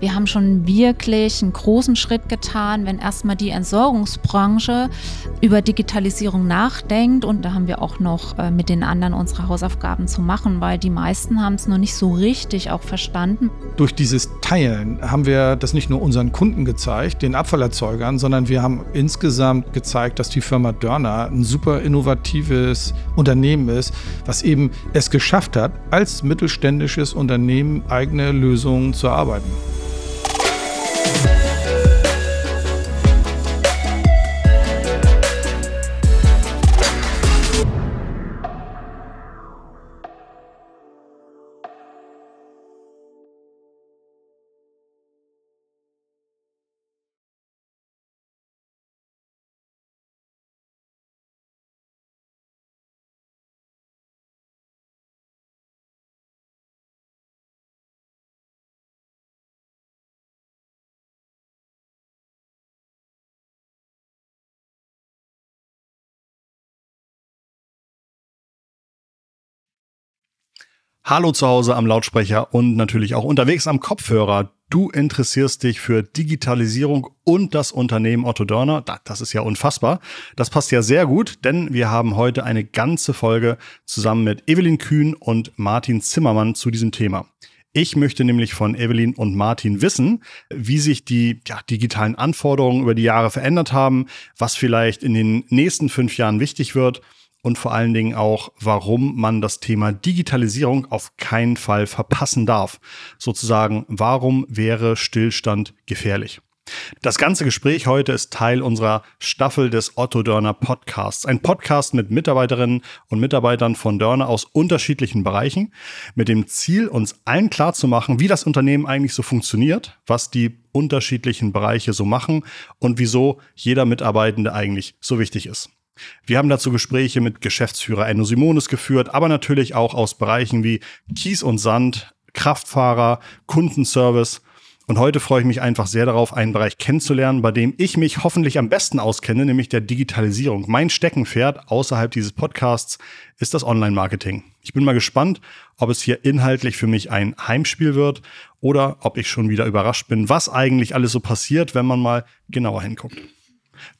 Wir haben schon wirklich einen großen Schritt getan, wenn erstmal die Entsorgungsbranche über Digitalisierung nachdenkt. Und da haben wir auch noch äh, mit den anderen unsere Hausaufgaben zu machen, weil die meisten haben es noch nicht so richtig auch verstanden. Durch dieses Teilen haben wir das nicht nur unseren Kunden gezeigt, den Abfallerzeugern, sondern wir haben insgesamt gezeigt, dass die Firma Dörner ein super innovatives Unternehmen ist, was eben es geschafft hat, als mittelständisches Unternehmen eigene Lösungen zu erarbeiten. Hallo zu Hause am Lautsprecher und natürlich auch unterwegs am Kopfhörer. Du interessierst dich für Digitalisierung und das Unternehmen Otto Dörner. Das ist ja unfassbar. Das passt ja sehr gut, denn wir haben heute eine ganze Folge zusammen mit Evelyn Kühn und Martin Zimmermann zu diesem Thema. Ich möchte nämlich von Evelyn und Martin wissen, wie sich die ja, digitalen Anforderungen über die Jahre verändert haben, was vielleicht in den nächsten fünf Jahren wichtig wird und vor allen Dingen auch, warum man das Thema Digitalisierung auf keinen Fall verpassen darf. Sozusagen, warum wäre Stillstand gefährlich? Das ganze Gespräch heute ist Teil unserer Staffel des Otto Dörner Podcasts. Ein Podcast mit Mitarbeiterinnen und Mitarbeitern von Dörner aus unterschiedlichen Bereichen, mit dem Ziel, uns allen klarzumachen, wie das Unternehmen eigentlich so funktioniert, was die unterschiedlichen Bereiche so machen und wieso jeder Mitarbeitende eigentlich so wichtig ist. Wir haben dazu Gespräche mit Geschäftsführer Enno Simonis geführt, aber natürlich auch aus Bereichen wie Kies und Sand, Kraftfahrer, Kundenservice. Und heute freue ich mich einfach sehr darauf, einen Bereich kennenzulernen, bei dem ich mich hoffentlich am besten auskenne, nämlich der Digitalisierung. Mein Steckenpferd außerhalb dieses Podcasts ist das Online-Marketing. Ich bin mal gespannt, ob es hier inhaltlich für mich ein Heimspiel wird oder ob ich schon wieder überrascht bin, was eigentlich alles so passiert, wenn man mal genauer hinguckt.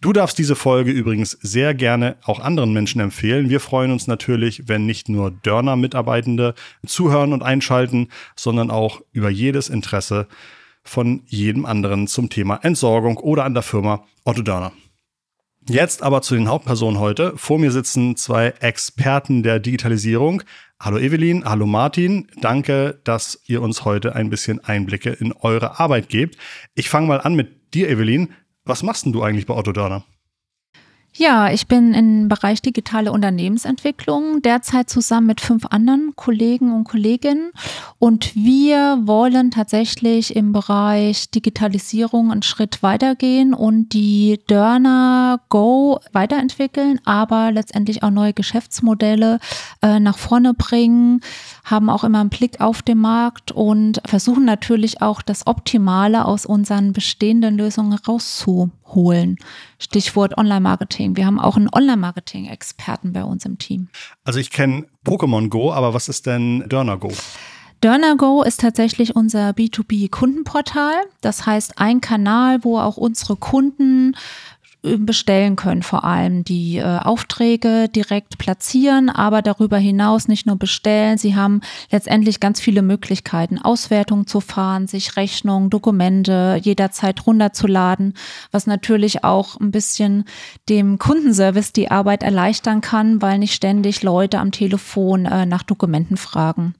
Du darfst diese Folge übrigens sehr gerne auch anderen Menschen empfehlen. Wir freuen uns natürlich, wenn nicht nur Dörner-Mitarbeitende zuhören und einschalten, sondern auch über jedes Interesse von jedem anderen zum Thema Entsorgung oder an der Firma Otto Dörner. Jetzt aber zu den Hauptpersonen heute. Vor mir sitzen zwei Experten der Digitalisierung. Hallo Evelyn, hallo Martin. Danke, dass ihr uns heute ein bisschen Einblicke in eure Arbeit gebt. Ich fange mal an mit dir, Evelyn. Was machst denn du eigentlich bei Otto Dörner? Ja, ich bin im Bereich digitale Unternehmensentwicklung derzeit zusammen mit fünf anderen Kollegen und Kolleginnen. Und wir wollen tatsächlich im Bereich Digitalisierung einen Schritt weitergehen und die Dörner Go weiterentwickeln, aber letztendlich auch neue Geschäftsmodelle äh, nach vorne bringen, haben auch immer einen Blick auf den Markt und versuchen natürlich auch das Optimale aus unseren bestehenden Lösungen rauszuholen. Stichwort Online-Marketing. Wir haben auch einen Online-Marketing-Experten bei uns im Team. Also ich kenne Pokémon Go, aber was ist denn Dörner Go? Dörner Go ist tatsächlich unser B2B-Kundenportal. Das heißt, ein Kanal, wo auch unsere Kunden bestellen können, vor allem die äh, Aufträge direkt platzieren, aber darüber hinaus nicht nur bestellen, sie haben letztendlich ganz viele Möglichkeiten, Auswertungen zu fahren, sich Rechnungen, Dokumente jederzeit runterzuladen, was natürlich auch ein bisschen dem Kundenservice die Arbeit erleichtern kann, weil nicht ständig Leute am Telefon äh, nach Dokumenten fragen.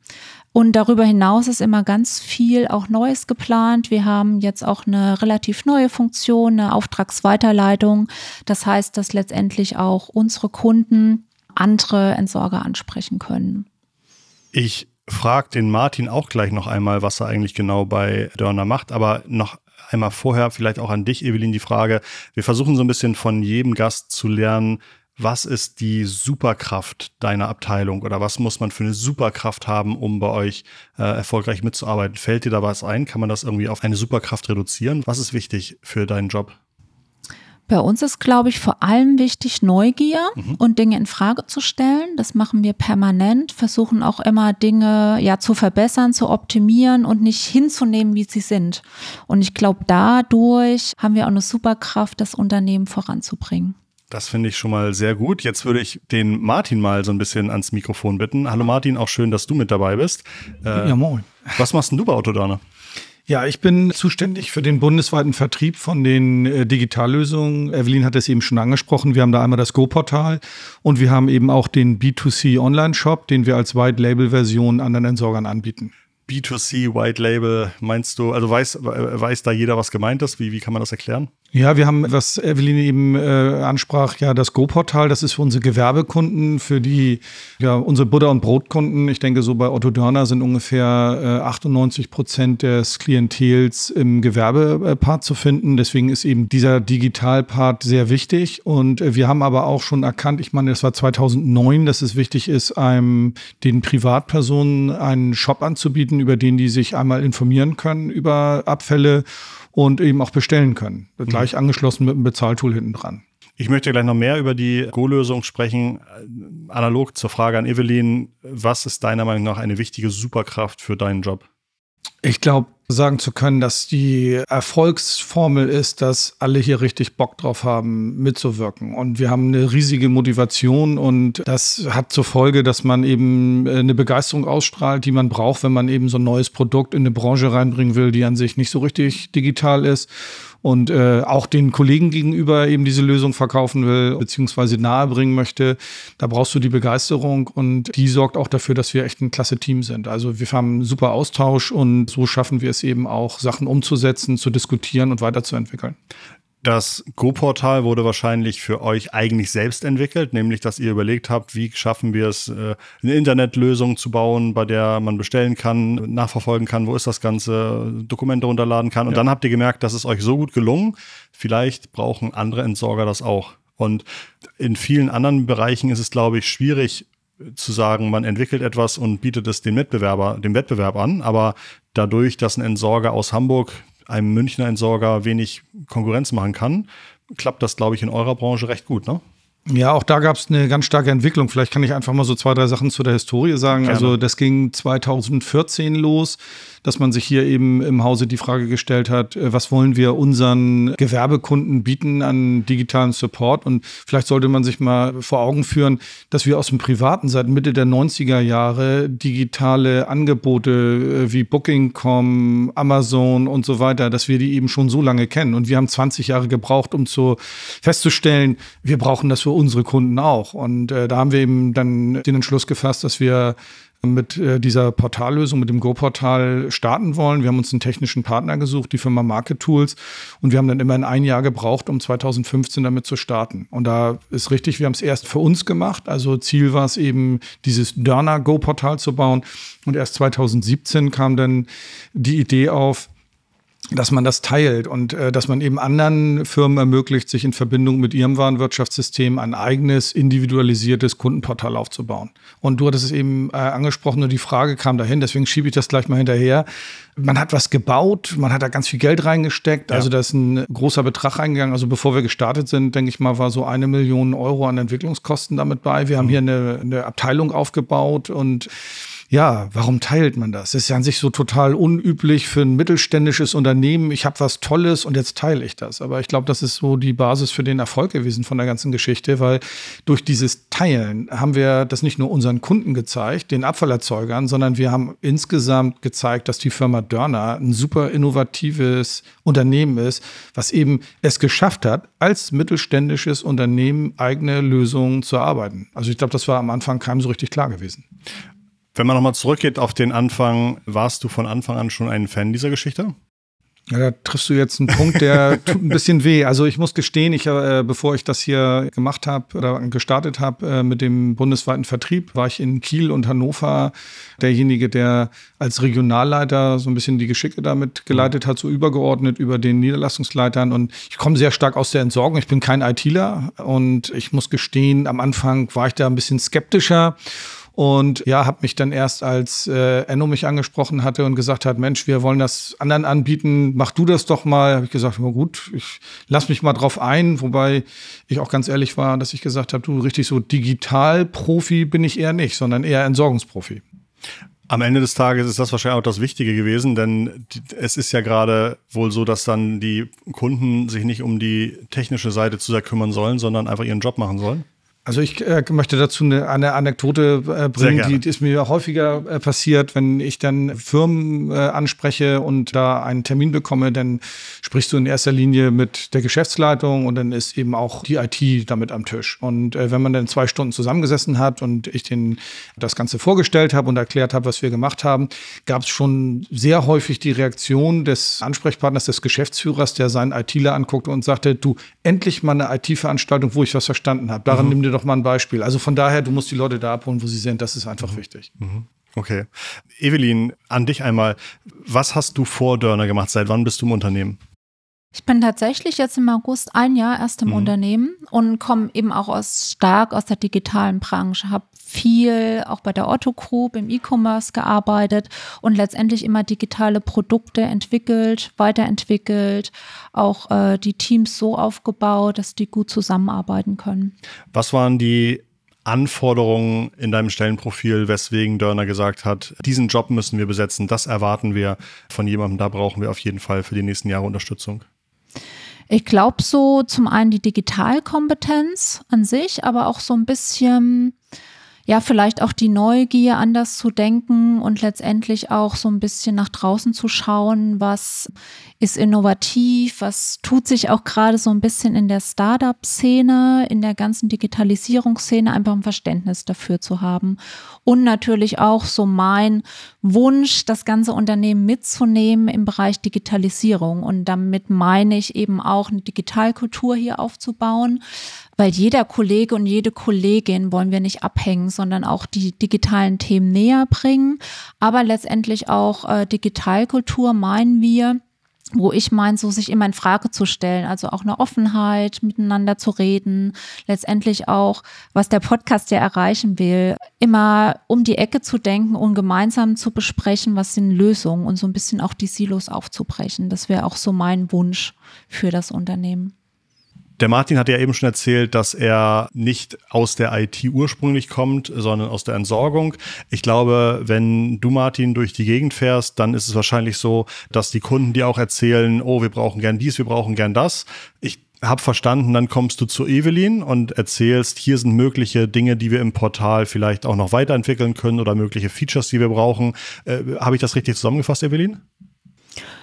Und darüber hinaus ist immer ganz viel auch Neues geplant. Wir haben jetzt auch eine relativ neue Funktion, eine Auftragsweiterleitung. Das heißt, dass letztendlich auch unsere Kunden andere Entsorger ansprechen können. Ich frage den Martin auch gleich noch einmal, was er eigentlich genau bei Dörner macht, aber noch einmal vorher vielleicht auch an dich, Evelyn, die Frage. Wir versuchen so ein bisschen von jedem Gast zu lernen, was ist die Superkraft deiner Abteilung oder was muss man für eine Superkraft haben, um bei euch äh, erfolgreich mitzuarbeiten? Fällt dir da was ein? Kann man das irgendwie auf eine Superkraft reduzieren? Was ist wichtig für deinen Job? Bei uns ist, glaube ich, vor allem wichtig, Neugier mhm. und Dinge in Frage zu stellen. Das machen wir permanent, versuchen auch immer Dinge ja zu verbessern, zu optimieren und nicht hinzunehmen, wie sie sind. Und ich glaube, dadurch haben wir auch eine Superkraft, das Unternehmen voranzubringen. Das finde ich schon mal sehr gut. Jetzt würde ich den Martin mal so ein bisschen ans Mikrofon bitten. Hallo Martin, auch schön, dass du mit dabei bist. Äh, ja, moin. Was machst denn du bei Autodana? Ja, ich bin zuständig für den bundesweiten Vertrieb von den äh, Digitallösungen. Evelyn hat es eben schon angesprochen. Wir haben da einmal das Go-Portal und wir haben eben auch den B2C Online-Shop, den wir als White-Label-Version anderen Entsorgern anbieten. B2C White Label meinst du? Also weiß, weiß da jeder, was gemeint ist? Wie, wie kann man das erklären? Ja, wir haben, was Evelyn eben äh, ansprach, ja, das Go-Portal, das ist für unsere Gewerbekunden, für die, ja, unsere Butter- und Brotkunden. Ich denke, so bei Otto Dörner sind ungefähr äh, 98 Prozent des Klientels im Gewerbepart zu finden. Deswegen ist eben dieser Digitalpart sehr wichtig. Und äh, wir haben aber auch schon erkannt, ich meine, das war 2009, dass es wichtig ist, einem, den Privatpersonen einen Shop anzubieten, über den die sich einmal informieren können über Abfälle und eben auch bestellen können. Mhm. Gleich angeschlossen mit einem Bezahltool hinten dran. Ich möchte gleich noch mehr über die Go-Lösung sprechen. Analog zur Frage an Evelyn, was ist deiner Meinung nach eine wichtige Superkraft für deinen Job? Ich glaube, sagen zu können, dass die Erfolgsformel ist, dass alle hier richtig Bock drauf haben, mitzuwirken. Und wir haben eine riesige Motivation und das hat zur Folge, dass man eben äh, eine Begeisterung ausstrahlt, die man braucht, wenn man eben so ein neues Produkt in eine Branche reinbringen will, die an sich nicht so richtig digital ist und äh, auch den Kollegen gegenüber eben diese Lösung verkaufen will, beziehungsweise nahebringen möchte, da brauchst du die Begeisterung und die sorgt auch dafür, dass wir echt ein klasse Team sind. Also wir haben einen super Austausch und so schaffen wir es eben auch, Sachen umzusetzen, zu diskutieren und weiterzuentwickeln. Das Go-Portal wurde wahrscheinlich für euch eigentlich selbst entwickelt, nämlich dass ihr überlegt habt, wie schaffen wir es, äh, eine Internetlösung zu bauen, bei der man bestellen kann, nachverfolgen kann, wo ist das Ganze, Dokumente runterladen kann. Und ja. dann habt ihr gemerkt, das ist euch so gut gelungen, vielleicht brauchen andere Entsorger das auch. Und in vielen anderen Bereichen ist es, glaube ich, schwierig zu sagen, man entwickelt etwas und bietet es dem Wettbewerber, dem Wettbewerb an. Aber dadurch, dass ein Entsorger aus Hamburg einem Münchner Entsorger wenig Konkurrenz machen kann, klappt das, glaube ich, in eurer Branche recht gut, ne? Ja, auch da gab es eine ganz starke Entwicklung. Vielleicht kann ich einfach mal so zwei, drei Sachen zu der Historie sagen. Gerne. Also das ging 2014 los dass man sich hier eben im Hause die Frage gestellt hat, äh, was wollen wir unseren Gewerbekunden bieten an digitalen Support? Und vielleicht sollte man sich mal vor Augen führen, dass wir aus dem Privaten seit Mitte der 90er Jahre digitale Angebote äh, wie Booking.com, Amazon und so weiter, dass wir die eben schon so lange kennen. Und wir haben 20 Jahre gebraucht, um zu festzustellen, wir brauchen das für unsere Kunden auch. Und äh, da haben wir eben dann den Entschluss gefasst, dass wir mit äh, dieser Portallösung, mit dem Go-Portal starten wollen. Wir haben uns einen technischen Partner gesucht, die Firma Market Tools. Und wir haben dann immerhin ein Jahr gebraucht, um 2015 damit zu starten. Und da ist richtig, wir haben es erst für uns gemacht. Also Ziel war es eben, dieses Dörner Go-Portal zu bauen. Und erst 2017 kam dann die Idee auf, dass man das teilt und äh, dass man eben anderen Firmen ermöglicht, sich in Verbindung mit ihrem Warenwirtschaftssystem ein eigenes, individualisiertes Kundenportal aufzubauen. Und du hattest es eben äh, angesprochen und die Frage kam dahin, deswegen schiebe ich das gleich mal hinterher. Man hat was gebaut, man hat da ganz viel Geld reingesteckt, ja. also da ist ein großer Betrag reingegangen. Also bevor wir gestartet sind, denke ich mal, war so eine Million Euro an Entwicklungskosten damit bei. Wir haben mhm. hier eine, eine Abteilung aufgebaut und ja, warum teilt man das? Das ist ja an sich so total unüblich für ein mittelständisches Unternehmen. Ich habe was Tolles und jetzt teile ich das. Aber ich glaube, das ist so die Basis für den Erfolg gewesen von der ganzen Geschichte, weil durch dieses Teilen haben wir das nicht nur unseren Kunden gezeigt, den Abfallerzeugern, sondern wir haben insgesamt gezeigt, dass die Firma Dörner ein super innovatives Unternehmen ist, was eben es geschafft hat, als mittelständisches Unternehmen eigene Lösungen zu erarbeiten. Also ich glaube, das war am Anfang keinem so richtig klar gewesen. Wenn man nochmal zurückgeht auf den Anfang, warst du von Anfang an schon ein Fan dieser Geschichte? Ja, da triffst du jetzt einen Punkt, der tut ein bisschen weh. Also ich muss gestehen, ich, äh, bevor ich das hier gemacht habe oder gestartet habe äh, mit dem bundesweiten Vertrieb, war ich in Kiel und Hannover derjenige, der als Regionalleiter so ein bisschen die Geschicke damit geleitet hat, so übergeordnet über den Niederlassungsleitern. Und ich komme sehr stark aus der Entsorgung. Ich bin kein ITler und ich muss gestehen, am Anfang war ich da ein bisschen skeptischer Und ja, habe mich dann erst, als äh, Enno mich angesprochen hatte und gesagt hat, Mensch, wir wollen das anderen anbieten, mach du das doch mal. Habe ich gesagt, na gut, ich lass mich mal drauf ein, wobei ich auch ganz ehrlich war, dass ich gesagt habe, du richtig so Digital-Profi bin ich eher nicht, sondern eher Entsorgungsprofi. Am Ende des Tages ist das wahrscheinlich auch das Wichtige gewesen, denn es ist ja gerade wohl so, dass dann die Kunden sich nicht um die technische Seite zu sehr kümmern sollen, sondern einfach ihren Job machen sollen. Also ich äh, möchte dazu eine, eine Anekdote äh, bringen, die, die, ist mir häufiger äh, passiert, wenn ich dann Firmen äh, anspreche und da einen Termin bekomme, dann sprichst du in erster Linie mit der Geschäftsleitung und dann ist eben auch die IT damit am Tisch. Und äh, wenn man dann zwei Stunden zusammengesessen hat und ich den das Ganze vorgestellt habe und erklärt habe, was wir gemacht haben, gab es schon sehr häufig die Reaktion des Ansprechpartners, des Geschäftsführers, der seinen ITler anguckte und sagte, du, endlich mal eine IT-Veranstaltung, wo ich was verstanden habe. Daran mhm. nimm dir doch doch mal ein Beispiel. Also von daher, du musst die Leute da abholen, wo sie sind. Das ist einfach mhm. wichtig. Mhm. Okay. Evelyn, an dich einmal. Was hast du vor Dörner gemacht? Seit wann bist du im Unternehmen? Ich bin tatsächlich jetzt im August ein Jahr erst im mhm. Unternehmen und komme eben auch aus stark aus der digitalen Branche, habe viel auch bei der Otto Group im E-Commerce gearbeitet und letztendlich immer digitale Produkte entwickelt, weiterentwickelt, auch äh, die Teams so aufgebaut, dass die gut zusammenarbeiten können. Was waren die Anforderungen in deinem Stellenprofil, weswegen Dörner gesagt hat, diesen Job müssen wir besetzen, das erwarten wir von jemandem, da brauchen wir auf jeden Fall für die nächsten Jahre Unterstützung? Ich glaube so zum einen die Digitalkompetenz an sich, aber auch so ein bisschen ja, vielleicht auch die Neugier, anders zu denken und letztendlich auch so ein bisschen nach draußen zu schauen, was ist innovativ, was tut sich auch gerade so ein bisschen in der Startup-Szene, in der ganzen Digitalisierungsszene, einfach ein Verständnis dafür zu haben. Und natürlich auch so mein Wunsch, das ganze Unternehmen mitzunehmen im Bereich Digitalisierung. Und damit meine ich eben auch eine Digitalkultur hier aufzubauen, weil jeder Kollege und jede Kollegin wollen wir nicht abhängen, sondern auch die digitalen Themen näher bringen. Aber letztendlich auch äh, Digitalkultur meinen wir, wo ich meine, so sich immer in Frage zu stellen, also auch eine Offenheit, miteinander zu reden, letztendlich auch, was der Podcast ja erreichen will, immer um die Ecke zu denken und gemeinsam zu besprechen, was sind Lösungen und so ein bisschen auch die Silos aufzubrechen. Das wäre auch so mein Wunsch für das Unternehmen. Der Martin hat ja eben schon erzählt, dass er nicht aus der IT ursprünglich kommt, sondern aus der Entsorgung. Ich glaube, wenn du, Martin, durch die Gegend fährst, dann ist es wahrscheinlich so, dass die Kunden dir auch erzählen, oh, wir brauchen gern dies, wir brauchen gern das. Ich habe verstanden, dann kommst du zu Evelyn und erzählst, hier sind mögliche Dinge, die wir im Portal vielleicht auch noch weiterentwickeln können oder mögliche Features, die wir brauchen. Äh, habe ich das richtig zusammengefasst, Evelyn?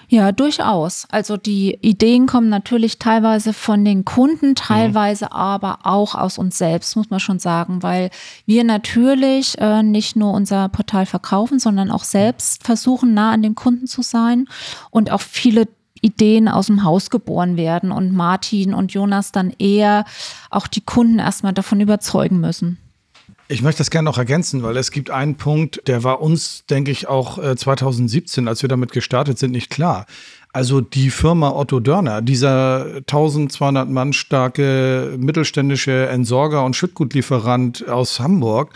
Ja, durchaus. Also die Ideen kommen natürlich teilweise von den Kunden, teilweise mhm. aber auch aus uns selbst, muss man schon sagen, weil wir natürlich äh, nicht nur unser Portal verkaufen, sondern auch selbst versuchen, nah an den Kunden zu sein und auch viele Ideen aus dem Haus geboren werden und Martin und Jonas dann eher auch die Kunden erstmal davon überzeugen müssen. Ich möchte das gerne noch ergänzen, weil es gibt einen Punkt, der war uns, denke ich, auch 2017, äh, als wir damit gestartet sind, nicht klar. Also die Firma Otto Dörner, dieser 1200 Mann starke mittelständische Entsorger und Schüttgutlieferant aus Hamburg,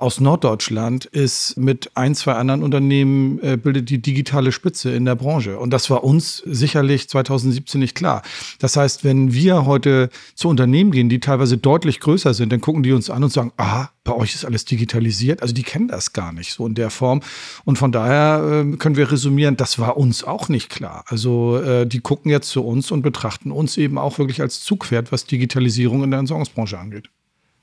aus Norddeutschland ist mit ein, zwei anderen Unternehmen, äh, bildet die digitale Spitze in der Branche. Und das war uns sicherlich 2017 nicht klar. Das heißt, wenn wir heute zu Unternehmen gehen, die teilweise deutlich größer sind, dann gucken die uns an und sagen, ah, bei euch ist alles digitalisiert. Also die kennen das gar nicht so in der Form. Und von daher äh, können wir resümieren, das war uns auch nicht klar. Also äh, die gucken jetzt zu uns und betrachten uns eben auch wirklich als Zugpferd, was Digitalisierung in der Entsorgungsbranche angeht.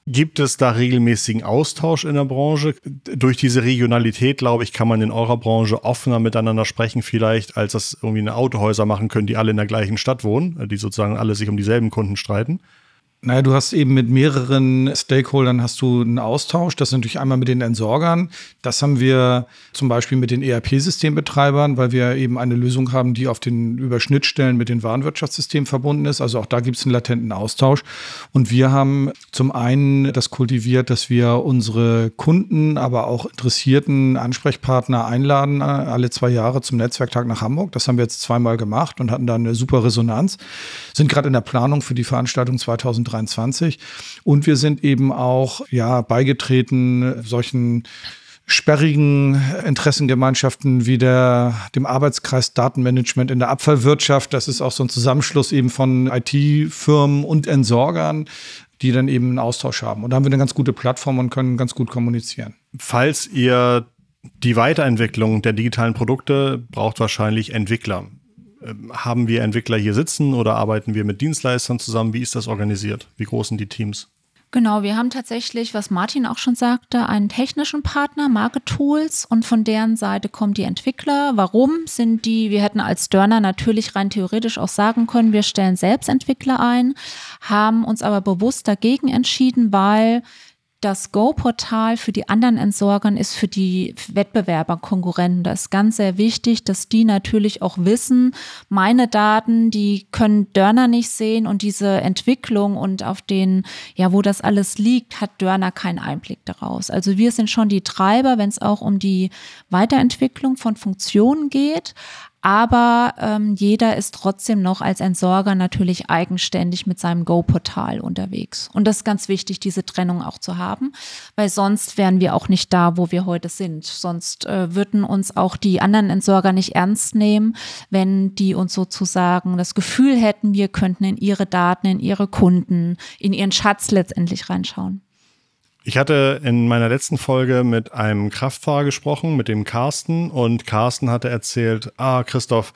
Gibt es da regelmäßigen Austausch in der Branche? Durch diese Regionalität, glaube ich, kann man in eurer Branche offener miteinander sprechen, vielleicht, als das irgendwie eine Autohäuser machen können, die alle in der gleichen Stadt wohnen, die sozusagen alle sich um dieselben Kunden streiten. Naja, du hast eben mit mehreren Stakeholdern hast du einen Austausch. Das natürlich einmal mit den Entsorgern. Das haben wir zum Beispiel mit den ERP-Systembetreibern, weil wir eben eine Lösung haben, die auf den Überschnittstellen mit den Warenwirtschaftssystemen verbunden ist. Also auch da gibt es einen latenten Austausch. Und wir haben zum einen das kultiviert, dass wir unsere Kunden, aber auch interessierten Ansprechpartner einladen, alle zwei Jahre zum Netzwerktag nach Hamburg. Das haben wir jetzt zweimal gemacht und hatten da eine super Resonanz. Sind gerade in der Planung für die Veranstaltung 2023 2023. Und wir sind eben auch ja beigetreten solchen sperrigen Interessengemeinschaften wie der, dem Arbeitskreis Datenmanagement in der Abfallwirtschaft. Das ist auch so ein Zusammenschluss eben von IT-Firmen und Entsorgern, die dann eben einen Austausch haben. Und da haben wir eine ganz gute Plattform und können ganz gut kommunizieren. Falls ihr die Weiterentwicklung der digitalen Produkte braucht wahrscheinlich Entwickler. Ähm, haben wir Entwickler hier sitzen oder arbeiten wir mit Dienstleistern zusammen? Wie ist das organisiert? Wie groß sind die Teams? Genau, wir haben tatsächlich, was Martin auch schon sagte, einen technischen Partner, Market Tools, und von deren Seite kommen die Entwickler. Warum sind die, wir hätten als Dörner natürlich rein theoretisch auch sagen können, wir stellen selbst Entwickler ein, haben uns aber bewusst dagegen entschieden, weil das Go-Portal für die anderen Entsorgern ist für die Wettbewerber, Konkurrenten. Das ist ganz sehr wichtig, dass die natürlich auch wissen, meine Daten, die können Dörner nicht sehen und diese Entwicklung und auf den, ja, wo das alles liegt, hat Dörner keinen Einblick daraus. Also wir sind schon die Treiber, wenn es auch um die Weiterentwicklung von Funktionen geht aber ähm, jeder ist trotzdem noch als Entsorger natürlich eigenständig mit seinem Go-Portal unterwegs. Und das ist ganz wichtig, diese Trennung auch zu haben, weil sonst wären wir auch nicht da, wo wir heute sind. Sonst äh, würden uns auch die anderen Entsorger nicht ernst nehmen, wenn die uns sozusagen das Gefühl hätten, wir könnten in ihre Daten, in ihre Kunden, in ihren Schatz letztendlich reinschauen. Ich hatte in meiner letzten Folge mit einem Kraftfahrer gesprochen, mit dem Carsten, und Carsten hatte erzählt, ah, Christoph,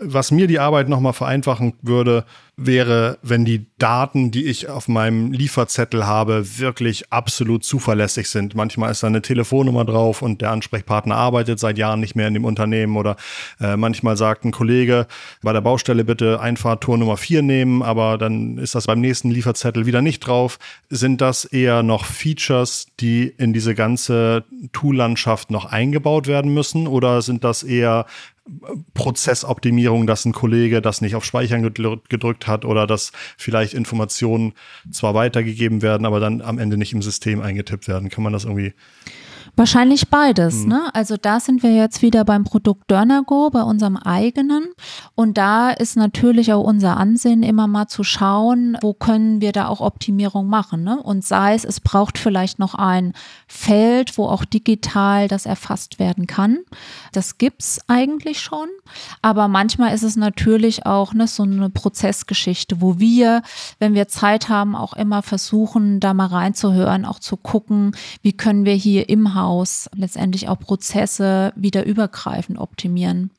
was mir die Arbeit nochmal vereinfachen würde, wäre, wenn die Daten, die ich auf meinem Lieferzettel habe, wirklich absolut zuverlässig sind. Manchmal ist da eine Telefonnummer drauf und der Ansprechpartner arbeitet seit Jahren nicht mehr in dem Unternehmen oder äh, manchmal sagt ein Kollege bei der Baustelle bitte Einfahrtour Nummer 4 nehmen, aber dann ist das beim nächsten Lieferzettel wieder nicht drauf. Sind das eher noch Features, die in diese ganze Tool-Landschaft noch eingebaut werden müssen oder sind das eher Prozessoptimierung, dass ein Kollege das nicht auf Speichern gedrückt hat oder dass vielleicht Informationen zwar weitergegeben werden, aber dann am Ende nicht im System eingetippt werden. Kann man das irgendwie Wahrscheinlich beides. Mhm. Ne? Also da sind wir jetzt wieder beim Produkt Dörnergo, bei unserem eigenen. Und da ist natürlich auch unser Ansehen immer mal zu schauen, wo können wir da auch Optimierung machen. Ne? Und sei es, es braucht vielleicht noch ein Feld, wo auch digital das erfasst werden kann. Das gibt's eigentlich schon. Aber manchmal ist es natürlich auch ne, so eine Prozessgeschichte, wo wir, wenn wir Zeit haben, auch immer versuchen, da mal reinzuhören, auch zu gucken, wie können wir hier im Haus Haus letztendlich auch Prozesse wieder übergreifend optimieren.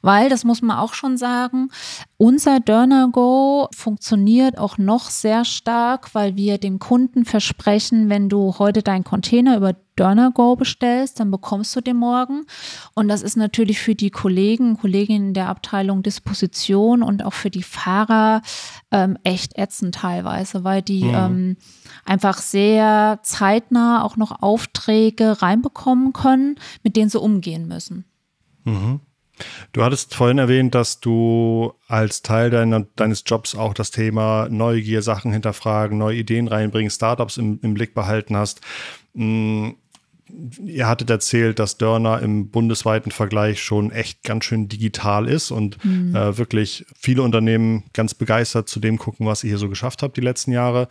Weil, das muss man auch schon sagen, unser Dörner Go funktioniert auch noch sehr stark, weil wir dem Kunden versprechen, wenn du heute deinen Container über Dörner Go bestellst, dann bekommst du den morgen. Und das ist natürlich für die Kollegen, Kolleginnen der Abteilung Disposition und auch für die Fahrer ähm, echt ätzend teilweise, weil die mhm. ähm, einfach sehr zeitnah auch noch Aufträge reinbekommen können, mit denen sie umgehen müssen. Mhm. Du hattest vorhin erwähnt, dass du als Teil deiner, deines Jobs auch das Thema Neugier, Sachen hinterfragen, neue Ideen reinbringen, Startups im, im Blick behalten hast. Hm, ihr hattet erzählt, dass Dörner im bundesweiten Vergleich schon echt ganz schön digital ist und mhm. äh, wirklich viele Unternehmen ganz begeistert zu dem gucken, was ihr hier so geschafft habt die letzten Jahre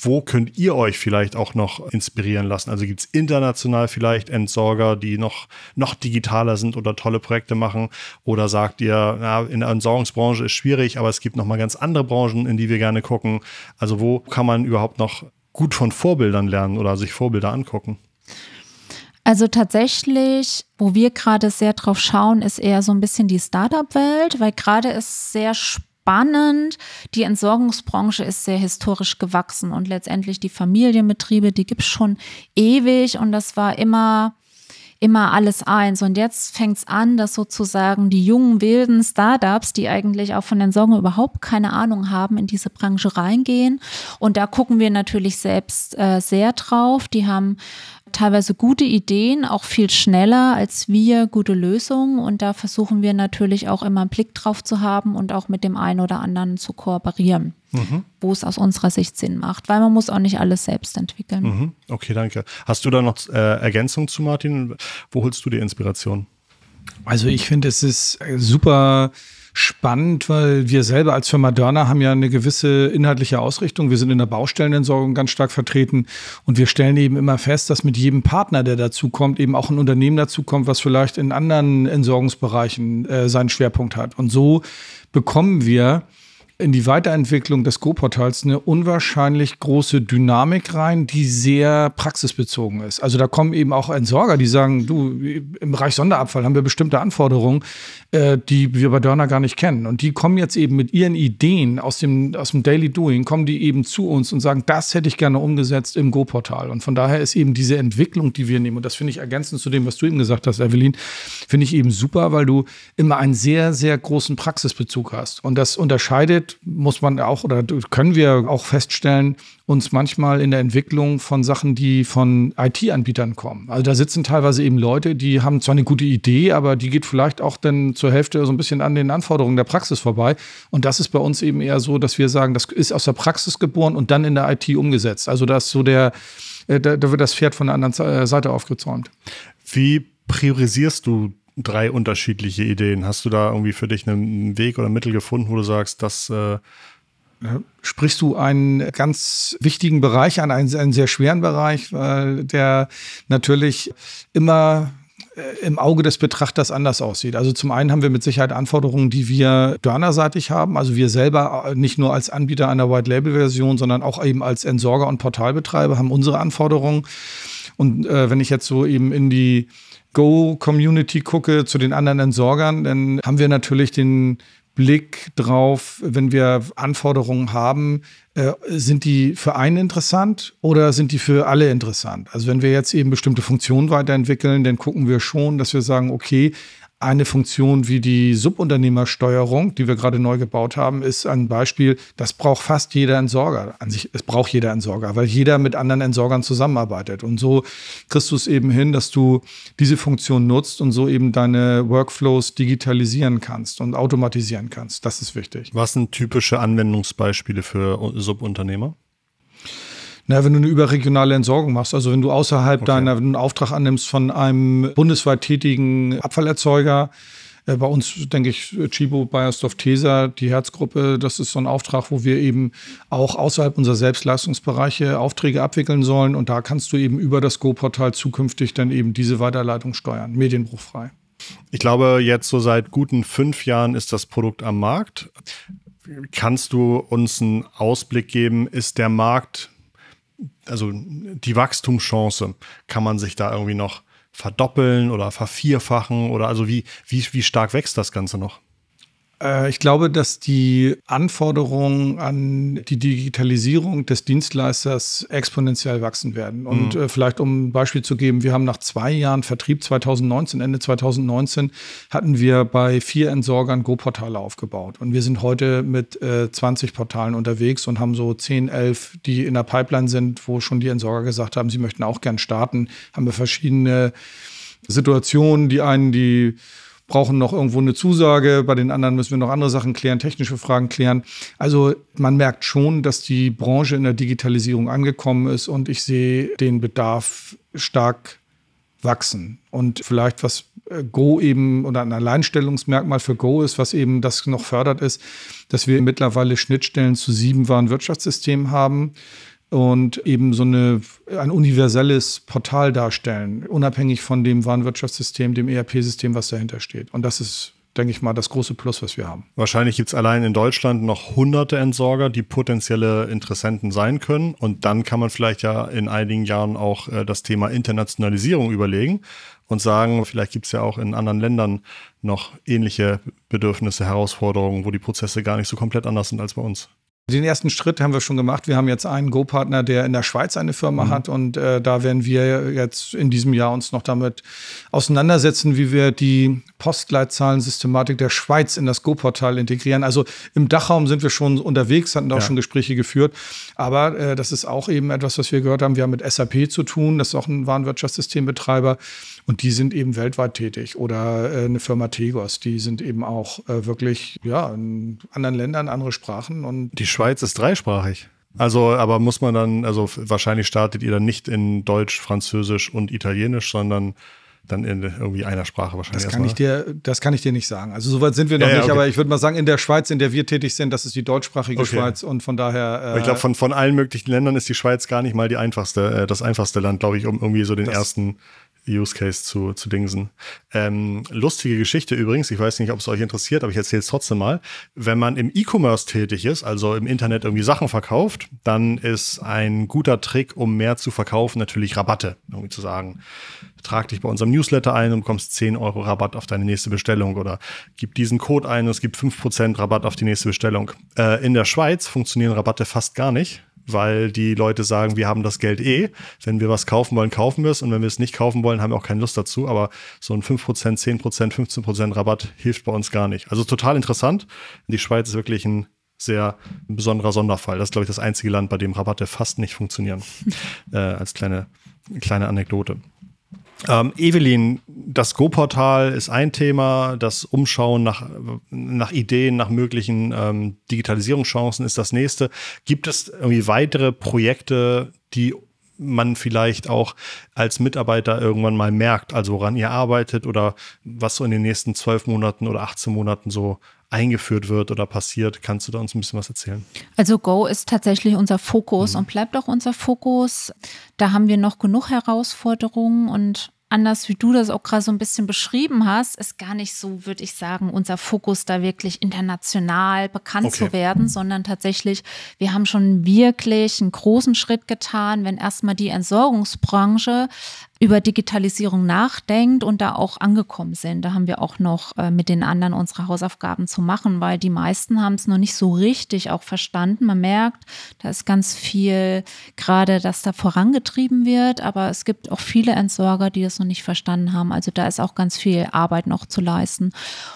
wo könnt ihr euch vielleicht auch noch inspirieren lassen? Also gibt es international vielleicht Entsorger, die noch, noch digitaler sind oder tolle Projekte machen? Oder sagt ihr, na, in der Entsorgungsbranche ist schwierig, aber es gibt noch mal ganz andere Branchen, in die wir gerne gucken? Also wo kann man überhaupt noch gut von Vorbildern lernen oder sich Vorbilder angucken? Also tatsächlich, wo wir gerade sehr drauf schauen, ist eher so ein bisschen die Startup-Welt, weil gerade ist sehr spannend spannend. Die Entsorgungsbranche ist sehr historisch gewachsen und letztendlich die Familienbetriebe, die gibt es schon ewig und das war immer immer alles eins. Und jetzt fängt es an, dass sozusagen die jungen, wilden Startups, die eigentlich auch von Entsorgung überhaupt keine Ahnung haben, in diese Branche reingehen. Und da gucken wir natürlich selbst äh, sehr drauf. Die haben teilweise gute Ideen, auch viel schneller als wir gute Lösungen. Und da versuchen wir natürlich auch immer einen Blick drauf zu haben und auch mit dem einen oder anderen zu kooperieren, mhm. wo es aus unserer Sicht Sinn macht, weil man muss auch nicht alles selbst entwickeln. Mhm. Okay, danke. Hast du da noch äh, Ergänzungen zu Martin? Wo holst du die Inspiration? Also ich finde, es ist super spannend, weil wir selber als Firma Dörner haben ja eine gewisse inhaltliche Ausrichtung. Wir sind in der Baustellenentsorgung ganz stark vertreten und wir stellen eben immer fest, dass mit jedem Partner, der dazu kommt, eben auch ein Unternehmen dazu kommt, was vielleicht in anderen Entsorgungsbereichen äh, seinen Schwerpunkt hat. Und so bekommen wir in die Weiterentwicklung des Go-Portals eine unwahrscheinlich große Dynamik rein, die sehr praxisbezogen ist. Also da kommen eben auch Entsorger, die sagen, du, im Bereich Sonderabfall haben wir bestimmte Anforderungen, äh, die wir bei Dörner gar nicht kennen. Und die kommen jetzt eben mit ihren Ideen aus dem, aus dem Daily Doing, kommen die eben zu uns und sagen, das hätte ich gerne umgesetzt im Go-Portal. Und von daher ist eben diese Entwicklung, die wir nehmen, und das finde ich ergänzend zu dem, was du eben gesagt hast, Evelyn, finde ich eben super, weil du immer einen sehr, sehr großen Praxisbezug hast. Und das unterscheidet muss man auch oder können wir auch feststellen, uns manchmal in der Entwicklung von Sachen, die von IT-Anbietern kommen. Also da sitzen teilweise eben Leute, die haben zwar eine gute Idee, aber die geht vielleicht auch dann zur Hälfte so ein bisschen an den Anforderungen der Praxis vorbei. Und das ist bei uns eben eher so, dass wir sagen, das ist aus der Praxis geboren und dann in der IT umgesetzt. Also da ist so der, äh, da, da wird das Pferd von der anderen äh, Seite aufgezäumt. Wie priorisierst du drei unterschiedliche Ideen. Hast du da irgendwie für dich einen Weg oder Mittel gefunden, wo du sagst, das äh Sprichst du einen ganz wichtigen Bereich an, einen, einen sehr schweren Bereich, weil der natürlich immer äh, im Auge des Betrachters anders aussieht. Also zum einen haben wir mit Sicherheit Anforderungen, die wir Dörnerseitig haben. Also wir selber äh, nicht nur als Anbieter einer White-Label-Version, sondern auch eben als Entsorger und Portalbetreiber haben unsere Anforderungen. Und äh, wenn ich jetzt so eben in die Go-Community gucke zu den anderen Entsorgern, dann haben wir natürlich den Blick drauf, wenn wir Anforderungen haben, äh, sind die für einen interessant oder sind die für alle interessant? Also wenn wir jetzt eben bestimmte Funktionen weiterentwickeln, dann gucken wir schon, dass wir sagen, okay, eine Funktion wie die Subunternehmersteuerung, die wir gerade neu gebaut haben, ist ein Beispiel, das braucht fast jeder Entsorger. An sich, es braucht jeder Entsorger, weil jeder mit anderen Entsorgern zusammenarbeitet. Und so kriegst du es eben hin, dass du diese Funktion nutzt und so eben deine Workflows digitalisieren kannst und automatisieren kannst. Das ist wichtig. Was sind typische Anwendungsbeispiele für Subunternehmer? Na, wenn du eine überregionale Entsorgung machst, also wenn du außerhalb okay. deiner, wenn du einen Auftrag annimmst von einem bundesweit tätigen Abfallerzeuger, äh, bei uns denke ich Chibo, Bayersdorf, Tesa, die Herzgruppe, das ist so ein Auftrag, wo wir eben auch außerhalb unserer Selbstleistungsbereiche Aufträge abwickeln sollen. Und da kannst du eben über das Go-Portal zukünftig dann eben diese Weiterleitung steuern, medienbruchfrei. Ich glaube, jetzt so seit guten fünf Jahren ist das Produkt am Markt. Kannst du uns einen Ausblick geben? Ist der Markt also die Wachstumschance, kann man sich da irgendwie noch verdoppeln oder vervierfachen oder also wie, wie, wie stark wächst das Ganze noch? Äh, ich glaube, dass die Anforderungen an die Digitalisierung des Dienstleisters exponentiell wachsen werden. Und mhm. Äh, vielleicht um ein Beispiel zu geben, wir haben nach zwei Jahren Vertrieb 2019, Ende 2019, hatten wir bei vier Entsorgern Go-Portale aufgebaut. Und wir sind heute mit 20 äh, Portalen unterwegs und haben so 10, 11, die in der Pipeline sind, wo schon die Entsorger gesagt haben, sie möchten auch gern starten. Haben wir verschiedene Situationen, die einen, die brauchen noch irgendwo eine Zusage, bei den anderen müssen wir noch andere Sachen klären, technische Fragen klären. Also man merkt schon, dass die Branche in der Digitalisierung angekommen ist und ich sehe den Bedarf stark wachsen. Und vielleicht was äh, Go eben oder ein Alleinstellungsmerkmal für Go ist, was eben das noch fördert, ist, dass wir mittlerweile Schnittstellen zu sieben Warenwirtschaftssystemen haben und eben so eine, ein universelles Portal darstellen, unabhängig von dem Warenwirtschaftssystem, dem ERP-System, was dahinter steht. Und das ist, denke ich mal, das große Plus, was wir haben. Wahrscheinlich gibt es allein in Deutschland noch hunderte Entsorger, die potenzielle Interessenten sein können. Und dann kann man vielleicht ja in einigen Jahren auch äh, das Thema Internationalisierung überlegen und sagen, vielleicht gibt es ja auch in anderen Ländern noch ähnliche Bedürfnisse, Herausforderungen, wo die Prozesse gar nicht so komplett anders sind als bei uns. Den ersten Schritt haben wir schon gemacht. Wir haben jetzt einen Go-Partner, der in der Schweiz eine Firma mhm. hat und äh, da werden wir jetzt in diesem Jahr uns noch damit auseinandersetzen, wie wir die Postleitzahlensystematik der Schweiz in das Go-Portal integrieren. Also im Dachraum sind wir schon unterwegs, hatten auch ja. schon Gespräche geführt. Aber äh, das ist auch eben etwas, was wir gehört haben. Wir haben mit SAP zu tun, das ist auch ein Warenwirtschaftssystembetreiber. Und die sind eben weltweit tätig. Oder äh, eine Firma Tegos, die sind eben auch äh, wirklich ja, in anderen Ländern, andere Sprachen. Und die Schweiz ist dreisprachig. Also, aber muss man dann, also wahrscheinlich startet ihr dann nicht in Deutsch, Französisch und Italienisch, sondern dann in irgendwie einer Sprache wahrscheinlich. Das kann, ich dir, das kann ich dir nicht sagen. Also soweit sind wir noch Ja, ja, nicht, okay. aber ich würde mal sagen, in der Schweiz, in der wir tätig sind, das ist die deutschsprachige Okay. Schweiz und von daher. Aber ich glaube, von, von allen möglichen Ländern ist die Schweiz gar nicht mal die einfachste, äh, das einfachste Land, glaube ich, um irgendwie so den Das- ersten Use Case zu, zu dingsen. Ähm, lustige Geschichte übrigens, ich weiß nicht, ob es euch interessiert, aber ich erzähle es trotzdem mal. Wenn man im E-Commerce tätig ist, also im Internet irgendwie Sachen verkauft, dann ist ein guter Trick, um mehr zu verkaufen, natürlich Rabatte. Irgendwie zu sagen, trag dich bei unserem Newsletter ein und bekommst 10 Euro Rabatt auf deine nächste Bestellung oder gib diesen Code ein und es gibt 5% Rabatt auf die nächste Bestellung. Äh, in der Schweiz funktionieren Rabatte fast gar nicht, weil die Leute sagen, wir haben das Geld eh. Wenn wir was kaufen wollen, kaufen wir es und wenn wir es nicht kaufen wollen, haben wir auch keine Lust dazu. Aber so ein 5%, 10%, 15% Rabatt hilft bei uns gar nicht. Also total interessant. Die Schweiz ist wirklich ein sehr besonderer Sonderfall. Das ist, glaube ich, das einzige Land, bei dem Rabatte fast nicht funktionieren. äh, als kleine, kleine Anekdote. Ähm, Evelyn, das Go-Portal ist ein Thema, das Umschauen nach, nach Ideen, nach möglichen ähm, Digitalisierungschancen ist das nächste. Gibt es irgendwie weitere Projekte, die man vielleicht auch als Mitarbeiter irgendwann mal merkt, also woran ihr arbeitet oder was so in den nächsten zwölf Monaten oder 18 Monaten so eingeführt wird oder passiert? Kannst du da uns ein bisschen was erzählen? Also Go ist tatsächlich unser Fokus und bleibt auch unser Fokus. Da haben wir noch genug Herausforderungen und anders wie du das auch gerade so ein bisschen beschrieben hast, ist gar nicht so, würde ich sagen, unser Fokus da wirklich international bekannt Okay. zu werden, sondern tatsächlich, wir haben schon wirklich einen großen Schritt getan, wenn erstmal die Entsorgungsbranche über Digitalisierung nachdenkt und da auch angekommen sind. Da haben wir auch noch äh, mit den anderen unsere Hausaufgaben zu machen, weil die meisten haben es noch nicht so richtig auch verstanden. Man merkt, da ist ganz viel gerade, dass da vorangetrieben wird, aber es gibt auch viele Entsorger, die das noch nicht verstanden haben. Also da ist auch ganz viel Arbeit noch zu leisten.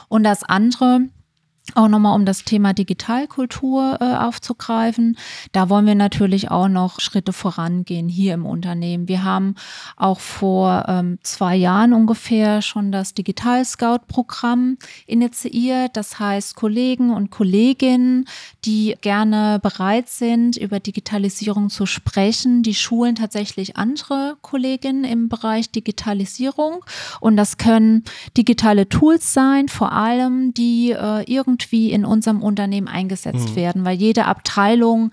Und das andere, auch nochmal um das Thema Digitalkultur äh, aufzugreifen. Da wollen wir natürlich auch noch Schritte vorangehen hier im Unternehmen. Wir haben auch vor ähm, zwei Jahren ungefähr schon das Digital Scout Programm initiiert. Das heißt, Kollegen und Kolleginnen, die gerne bereit sind, über Digitalisierung zu sprechen, die schulen tatsächlich andere Kolleginnen im Bereich Digitalisierung. Und das können digitale Tools sein, vor allem, die äh, irgendwie in unserem Unternehmen eingesetzt werden, weil jede Abteilung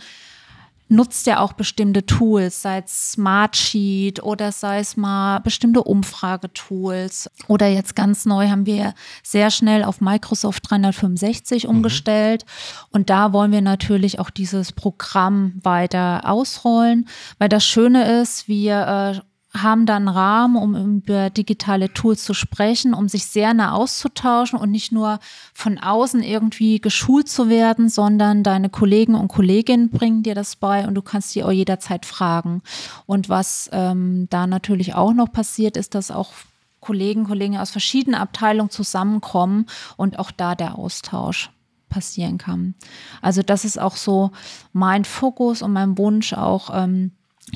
nutzt ja auch bestimmte Tools, sei es Smartsheet oder sei es mal bestimmte Umfragetools. Oder jetzt ganz neu haben wir sehr schnell auf Microsoft 365 umgestellt. Und da wollen wir natürlich auch dieses Programm weiter ausrollen, weil das Schöne ist, wir äh, haben da einen Rahmen, um über digitale Tools zu sprechen, um sich sehr nah auszutauschen und nicht nur von außen irgendwie geschult zu werden, sondern deine Kollegen und Kolleginnen bringen dir das bei und du kannst die auch jederzeit fragen. Und was ähm, da natürlich auch noch passiert, ist, dass auch Kollegen, Kollegen aus verschiedenen Abteilungen zusammenkommen und auch da der Austausch passieren kann. Also das ist auch so mein Fokus und mein Wunsch auch, ähm,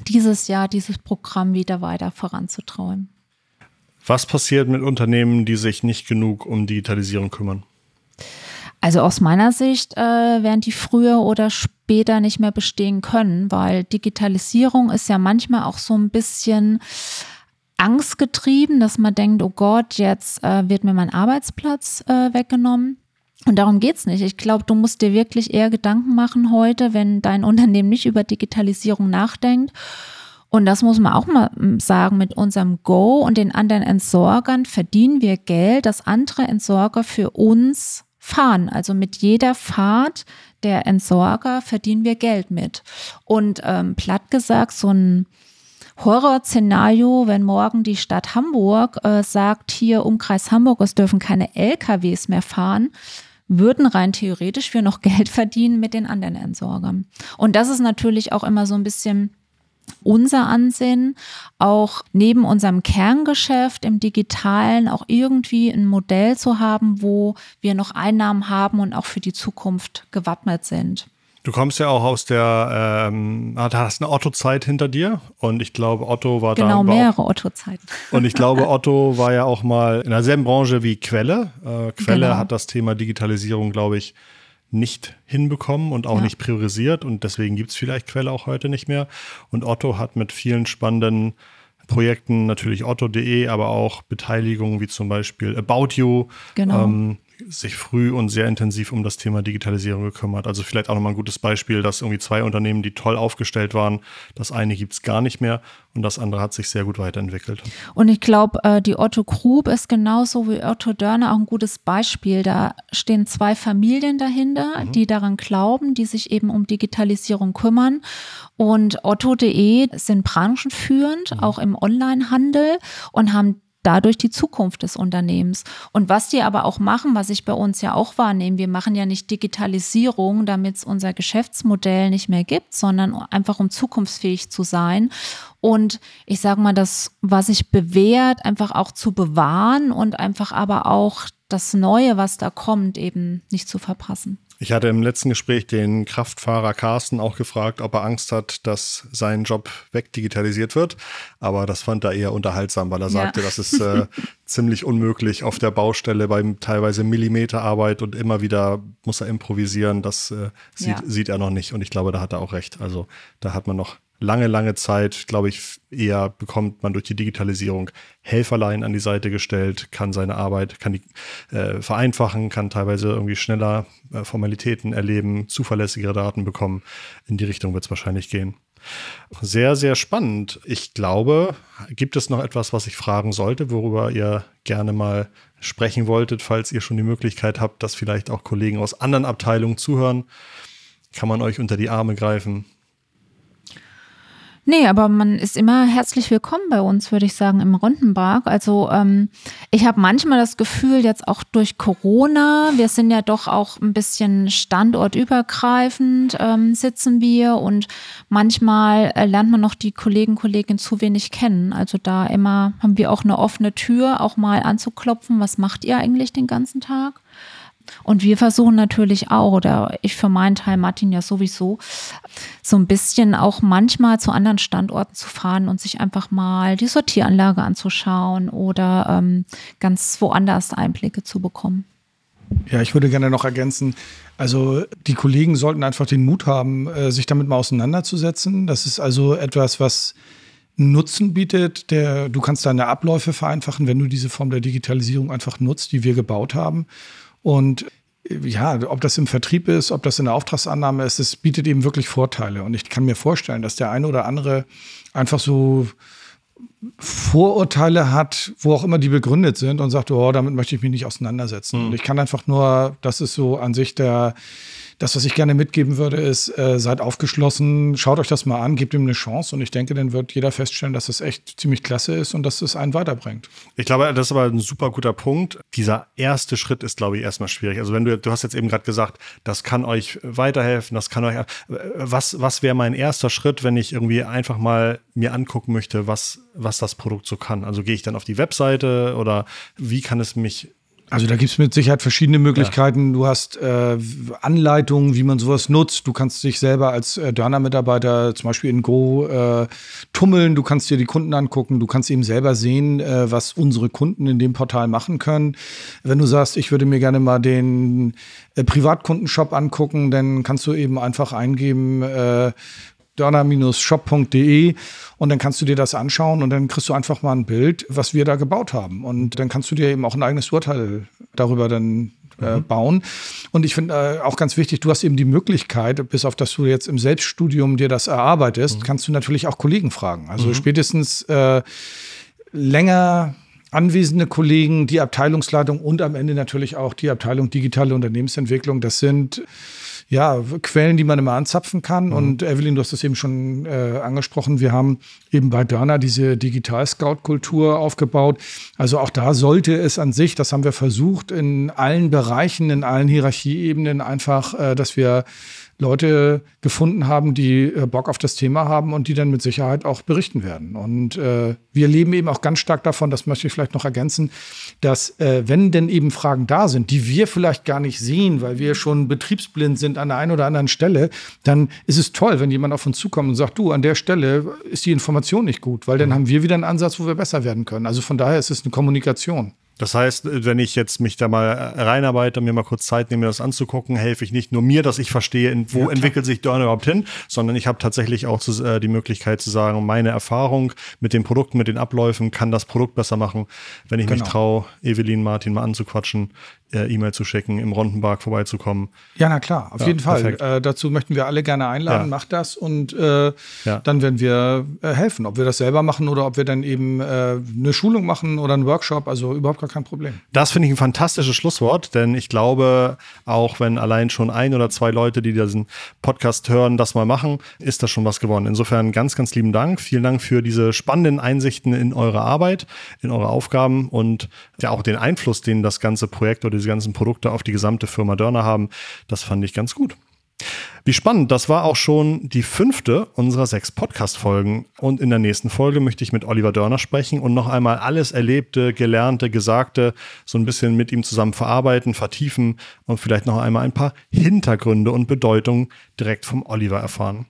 dieses Jahr dieses Programm wieder weiter voranzutreiben. Was passiert mit Unternehmen, die sich nicht genug um Digitalisierung kümmern? Also aus meiner Sicht äh, werden die früher oder später nicht mehr bestehen können, weil Digitalisierung ist ja manchmal auch so ein bisschen angstgetrieben, dass man denkt, oh Gott, jetzt äh, wird mir mein Arbeitsplatz äh, weggenommen. Und darum geht's nicht. Ich glaube, du musst dir wirklich eher Gedanken machen heute, wenn dein Unternehmen nicht über Digitalisierung nachdenkt. Und das muss man auch mal mm, sagen, mit unserem Go und den anderen Entsorgern verdienen wir Geld, dass andere Entsorger für uns fahren. Also mit jeder Fahrt der Entsorger verdienen wir Geld mit. Und ähm, platt gesagt, so ein Horrorszenario, wenn morgen die Stadt Hamburg äh, sagt, hier Umkreis Hamburg, es dürfen keine LKWs mehr fahren, würden rein theoretisch wir noch Geld verdienen mit den anderen Entsorgern. Und das ist natürlich auch immer so ein bisschen unser Ansinnen, auch neben unserem Kerngeschäft im digitalen auch irgendwie ein Modell zu haben, wo wir noch Einnahmen haben und auch für die Zukunft gewappnet sind. Du kommst ja auch aus der, ähm, ah, da hast eine Otto-Zeit hinter dir und ich glaube, Otto war Genau, da. mehrere Otto-Zeiten. Und ich glaube, Otto war ja auch mal in derselben Branche wie Quelle. Äh, Quelle Genau. hat das Thema Digitalisierung, glaube ich, nicht hinbekommen und auch Ja. nicht priorisiert und deswegen gibt es vielleicht Quelle auch heute nicht mehr. Und Otto hat mit vielen spannenden Projekten natürlich otto.de, aber auch Beteiligungen wie zum Beispiel About You. Genau. Ähm, sich früh und sehr intensiv um das Thema Digitalisierung gekümmert. Also vielleicht auch nochmal ein gutes Beispiel, dass irgendwie zwei Unternehmen, die toll aufgestellt waren, das eine gibt es gar nicht mehr und das andere hat sich sehr gut weiterentwickelt. Und ich glaube, äh, die Otto Group ist genauso wie Otto Dörner auch ein gutes Beispiel. Da stehen zwei Familien dahinter, mhm. die daran glauben, die sich eben um Digitalisierung kümmern. Und Otto.de sind branchenführend, mhm. auch im Onlinehandel und haben dadurch die Zukunft des Unternehmens. Und was die aber auch machen, was ich bei uns ja auch wahrnehme, wir machen ja nicht Digitalisierung, damit es unser Geschäftsmodell nicht mehr gibt, sondern einfach um zukunftsfähig zu sein. Und ich sage mal, das, was sich bewährt, einfach auch zu bewahren und einfach aber auch das Neue, was da kommt, eben nicht zu verpassen. Ich hatte im letzten Gespräch den Kraftfahrer Carsten auch gefragt, ob er Angst hat, dass sein Job wegdigitalisiert wird. Aber das fand er eher unterhaltsam, weil er sagte, ja. das ist äh, ziemlich unmöglich auf der Baustelle beim teilweise Millimeterarbeit und immer wieder muss er improvisieren. Das äh, sieht, ja. sieht er noch nicht. Und ich glaube, da hat er auch recht. Also da hat man noch lange, lange Zeit, glaube ich, eher bekommt man durch die Digitalisierung Helferlein an die Seite gestellt, kann seine Arbeit, kann die äh, vereinfachen, kann teilweise irgendwie schneller äh, Formalitäten erleben, zuverlässigere Daten bekommen. In die Richtung wird es wahrscheinlich gehen. Sehr, sehr spannend. Ich glaube, gibt es noch etwas, was ich fragen sollte, worüber ihr gerne mal sprechen wolltet, falls ihr schon die Möglichkeit habt, dass vielleicht auch Kollegen aus anderen Abteilungen zuhören? Kann man euch unter die Arme greifen? Nee, aber man ist immer herzlich willkommen bei uns, würde ich sagen, im Rondenberg. Also ähm, ich habe manchmal das Gefühl, jetzt auch durch Corona, wir sind ja doch auch ein bisschen standortübergreifend, ähm, sitzen wir und manchmal äh, lernt man noch die Kollegen, Kolleginnen zu wenig kennen. Also da immer haben wir auch eine offene Tür, auch mal anzuklopfen, was macht ihr eigentlich den ganzen Tag? Und wir versuchen natürlich auch, oder ich für meinen Teil, Martin ja sowieso, so ein bisschen auch manchmal zu anderen Standorten zu fahren und sich einfach mal die Sortieranlage anzuschauen oder ähm, ganz woanders Einblicke zu bekommen. Ja, ich würde gerne noch ergänzen, also die Kollegen sollten einfach den Mut haben, äh, sich damit mal auseinanderzusetzen. Das ist also etwas, was Nutzen bietet. Der, du kannst deine Abläufe vereinfachen, wenn du diese Form der Digitalisierung einfach nutzt, die wir gebaut haben. Und ja, ob das im Vertrieb ist, ob das in der Auftragsannahme ist, es bietet eben wirklich Vorteile. Und ich kann mir vorstellen, dass der eine oder andere einfach so Vorurteile hat, wo auch immer die begründet sind und sagt, oh, damit möchte ich mich nicht auseinandersetzen. Mhm. Und ich kann einfach nur, das ist so an sich der, das, was ich gerne mitgeben würde, ist, äh, seid aufgeschlossen, schaut euch das mal an, gebt ihm eine Chance und ich denke, dann wird jeder feststellen, dass es echt ziemlich klasse ist und dass es einen weiterbringt. Ich glaube, das ist aber ein super guter Punkt. Dieser erste Schritt ist, glaube ich, erstmal schwierig. Also wenn du, du hast jetzt eben gerade gesagt, das kann euch weiterhelfen, das kann euch, was, was wäre mein erster Schritt, wenn ich irgendwie einfach mal mir angucken möchte, was, was das Produkt so kann? Also gehe ich dann auf die Webseite oder wie kann es mich also da gibt es mit Sicherheit verschiedene Möglichkeiten. Ja. Du hast äh, Anleitungen, wie man sowas nutzt. Du kannst dich selber als äh, Dörner-Mitarbeiter zum Beispiel in Go äh, tummeln. Du kannst dir die Kunden angucken. Du kannst eben selber sehen, äh, was unsere Kunden in dem Portal machen können. Wenn du sagst, ich würde mir gerne mal den äh, Privatkundenshop angucken, dann kannst du eben einfach eingeben, äh, dörner-shop.de und dann kannst du dir das anschauen und dann kriegst du einfach mal ein Bild, was wir da gebaut haben. Und dann kannst du dir eben auch ein eigenes Urteil darüber dann äh, mhm. bauen. Und ich finde äh, auch ganz wichtig, du hast eben die Möglichkeit, bis auf dass du jetzt im Selbststudium dir das erarbeitest, mhm. kannst du natürlich auch Kollegen fragen. Also mhm. spätestens äh, länger anwesende Kollegen, die Abteilungsleitung und am Ende natürlich auch die Abteilung digitale Unternehmensentwicklung. Das sind ja, Quellen, die man immer anzapfen kann. Mhm. Und Evelyn, du hast das eben schon äh, angesprochen. Wir haben eben bei Dörner diese Digital-Scout-Kultur aufgebaut. Also auch da sollte es an sich, das haben wir versucht, in allen Bereichen, in allen Hierarchieebenen einfach, äh, dass wir Leute gefunden haben, die äh, Bock auf das Thema haben und die dann mit Sicherheit auch berichten werden. Und äh, wir leben eben auch ganz stark davon, das möchte ich vielleicht noch ergänzen, dass äh, wenn denn eben Fragen da sind, die wir vielleicht gar nicht sehen, weil wir schon betriebsblind sind an der einen oder anderen Stelle, dann ist es toll, wenn jemand auf uns zukommt und sagt, du, an der Stelle ist die Information nicht gut, weil dann mhm. haben wir wieder einen Ansatz, wo wir besser werden können. Also von daher ist es eine Kommunikation. Das heißt, wenn ich jetzt mich da mal reinarbeite und mir mal kurz Zeit nehme, das anzugucken, helfe ich nicht nur mir, dass ich verstehe, wo ja, entwickelt sich Dörner überhaupt hin, sondern ich habe tatsächlich auch zu, äh, die Möglichkeit zu sagen, meine Erfahrung mit den Produkten, mit den Abläufen kann das Produkt besser machen. Wenn ich genau. mich traue, Evelyn Martin mal anzuquatschen, äh, E-Mail zu schicken, im Rondenpark vorbeizukommen. Ja, na klar, auf ja, jeden Fall. Äh, dazu möchten wir alle gerne einladen. Ja. Macht das und äh, ja. dann werden wir äh, helfen. Ob wir das selber machen oder ob wir dann eben äh, eine Schulung machen oder einen Workshop, also überhaupt gar kein Problem. Das finde ich ein fantastisches Schlusswort, denn ich glaube, auch wenn allein schon ein oder zwei Leute, die diesen Podcast hören, das mal machen, ist das schon was geworden. Insofern ganz, ganz lieben Dank. Vielen Dank für diese spannenden Einsichten in eure Arbeit, in eure Aufgaben und ja auch den Einfluss, den das ganze Projekt oder diese ganzen Produkte auf die gesamte Firma Dörner haben. Das fand ich ganz gut. Wie spannend, das war auch schon die fünfte unserer sechs Podcast-Folgen. Und in der nächsten Folge möchte ich mit Oliver Dörner sprechen und noch einmal alles Erlebte, Gelernte, Gesagte so ein bisschen mit ihm zusammen verarbeiten, vertiefen und vielleicht noch einmal ein paar Hintergründe und Bedeutungen direkt vom Oliver erfahren.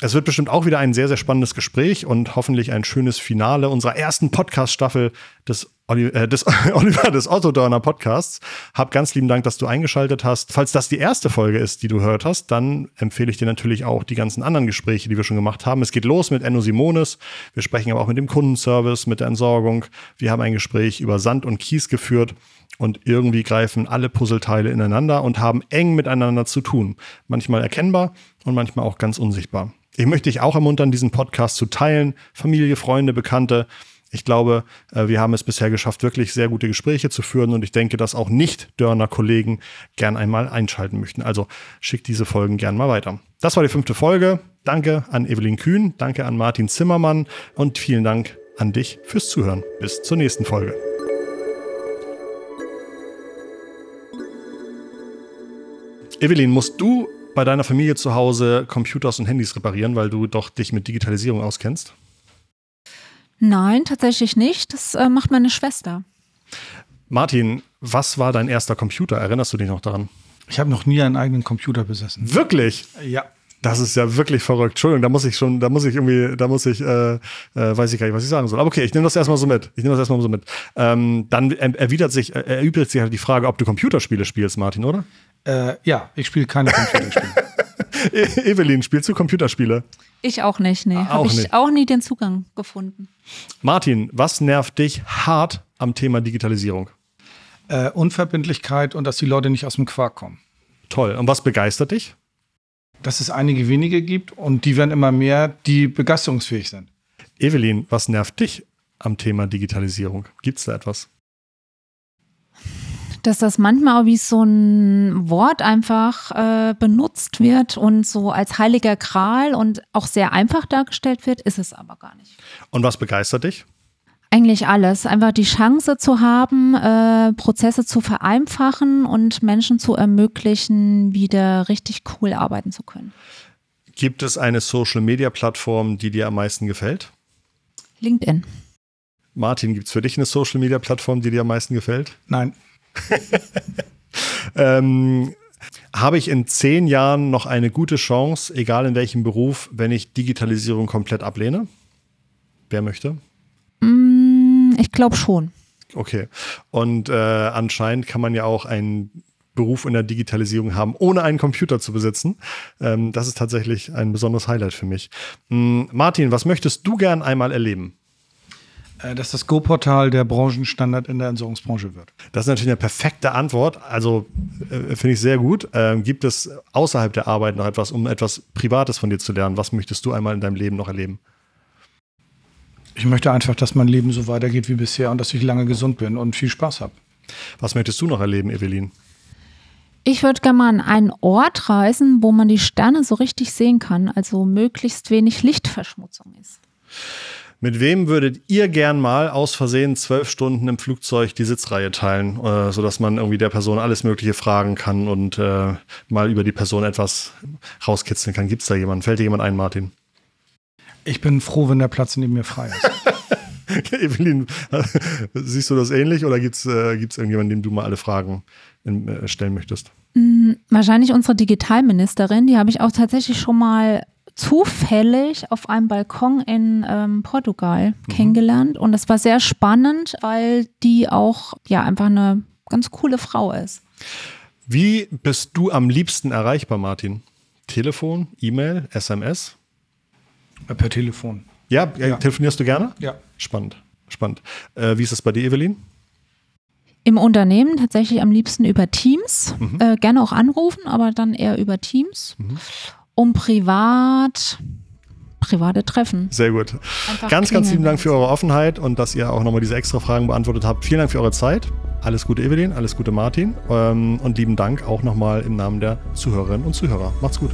Es wird bestimmt auch wieder ein sehr, sehr spannendes Gespräch und hoffentlich ein schönes Finale unserer ersten Podcast-Staffel des äh, des Oliver des Otto Dörner Podcasts. Hab ganz lieben Dank, dass du eingeschaltet hast. Falls das die erste Folge ist, die du gehört hast, dann empfehle ich dir natürlich auch die ganzen anderen Gespräche, die wir schon gemacht haben. Es geht los mit Enno Simonis. Wir sprechen aber auch mit dem Kundenservice, mit der Entsorgung. Wir haben ein Gespräch über Sand und Kies geführt. Und irgendwie greifen alle Puzzleteile ineinander und haben eng miteinander zu tun. Manchmal erkennbar und manchmal auch ganz unsichtbar. Ich möchte dich auch ermuntern, diesen Podcast zu teilen. Familie, Freunde, Bekannte ich glaube, äh, wir haben es bisher geschafft, wirklich sehr gute Gespräche zu führen und ich denke, dass auch Nicht-Dörner-Kollegen gern einmal einschalten möchten. Also schickt diese Folgen gern mal weiter. Das war die fünfte Folge. Danke an Evelyn Kühn, danke an Martin Zimmermann und vielen Dank an dich fürs Zuhören. Bis zur nächsten Folge. Evelyn, musst du bei deiner Familie zu Hause Computers und Handys reparieren, weil du doch dich mit Digitalisierung auskennst? Nein, tatsächlich nicht. Das äh, macht meine Schwester. Martin, was war dein erster Computer? Erinnerst du dich noch daran? Ich habe noch nie einen eigenen Computer besessen. Wirklich? Ja. Das ist ja wirklich verrückt. Entschuldigung, da muss ich schon, da muss ich irgendwie, da muss ich, äh, äh, weiß ich gar nicht, was ich sagen soll. Aber okay, ich nehme das erstmal so mit. Ich nehme das erstmal so mit. Ähm, dann erwidert sich, erübrigt sich halt die Frage, ob du Computerspiele spielst, Martin, oder? Äh, ja, ich spiele keine Computerspiele. E-, Evelyn, spielst du Computerspiele? Ich auch nicht, nee. Habe ich nicht. auch nie den Zugang gefunden. Martin, was nervt dich hart am Thema Digitalisierung? Äh, Unverbindlichkeit und dass die Leute nicht aus dem Quark kommen. Toll. Und was begeistert dich? Dass es einige wenige gibt und die werden immer mehr, die begeisterungsfähig sind. Evelyn, was nervt dich am Thema Digitalisierung? Gibt es da etwas? Dass das manchmal auch wie so ein Wort einfach äh, benutzt wird und so als heiliger Gral und auch sehr einfach dargestellt wird, ist es aber gar nicht. Und was begeistert dich? Eigentlich alles. Einfach die Chance zu haben, äh, Prozesse zu vereinfachen und Menschen zu ermöglichen, wieder richtig cool arbeiten zu können. Gibt es eine Social-Media-Plattform, die dir am meisten gefällt? LinkedIn. Martin, gibt es für dich eine Social-Media-Plattform, die dir am meisten gefällt? Nein. ähm, habe ich in zehn Jahren noch eine gute Chance, egal in welchem Beruf, wenn ich Digitalisierung komplett ablehne? Wer möchte? Mm, ich glaube schon. Okay. Und äh, anscheinend kann man ja auch einen Beruf in der Digitalisierung haben, ohne einen Computer zu besitzen. Ähm, das ist tatsächlich ein besonderes Highlight für mich. Ähm, Martin, was möchtest du gern einmal erleben? Äh, dass das Go-Portal der Branchenstandard in der Entsorgungsbranche wird. Das ist natürlich eine perfekte Antwort. Also äh, finde ich sehr gut. Ähm, gibt es außerhalb der Arbeit noch etwas, um etwas Privates von dir zu lernen? Was möchtest du einmal in deinem Leben noch erleben? Ich möchte einfach, dass mein Leben so weitergeht wie bisher und dass ich lange gesund bin und viel Spaß habe. Was möchtest du noch erleben, Evelyn? Ich würde gerne mal an einen Ort reisen, wo man die Sterne so richtig sehen kann, also möglichst wenig Lichtverschmutzung ist. Mit wem würdet ihr gern mal aus Versehen zwölf Stunden im Flugzeug die Sitzreihe teilen, äh, sodass man irgendwie der Person alles Mögliche fragen kann und äh, mal über die Person etwas rauskitzeln kann? Gibt es da jemanden? Fällt dir jemand ein, Martin? Ich bin froh, wenn der Platz neben mir frei ist. Evelyn, siehst du das ähnlich oder gibt es äh, gibt's irgendjemanden, dem du mal alle Fragen in, äh, stellen möchtest? Mm, wahrscheinlich unsere Digitalministerin, die habe ich auch tatsächlich schon mal zufällig auf einem Balkon in ähm, Portugal Mhm. kennengelernt und das war sehr spannend, weil die auch ja einfach eine ganz coole Frau ist. Wie bist du am liebsten erreichbar, Martin? Telefon, E-Mail, SMS? Äh, Per Telefon. Ja, äh, Ja. telefonierst du gerne? Ja. Spannend, spannend. Äh, wie ist es bei dir, Evelyn? Im Unternehmen tatsächlich am liebsten über Teams, Mhm. äh, gerne auch anrufen, aber dann eher über Teams. Um privat, private Treffen. Sehr gut. Einfach Ganz, ganz lieben Dank für eure Offenheit und dass ihr auch nochmal diese extra Fragen beantwortet habt. Vielen Dank für eure Zeit. Alles Gute, Evelyn. Alles Gute, Martin. Ähm, und lieben Dank auch nochmal im Namen der Zuhörerinnen und Zuhörer. Macht's gut.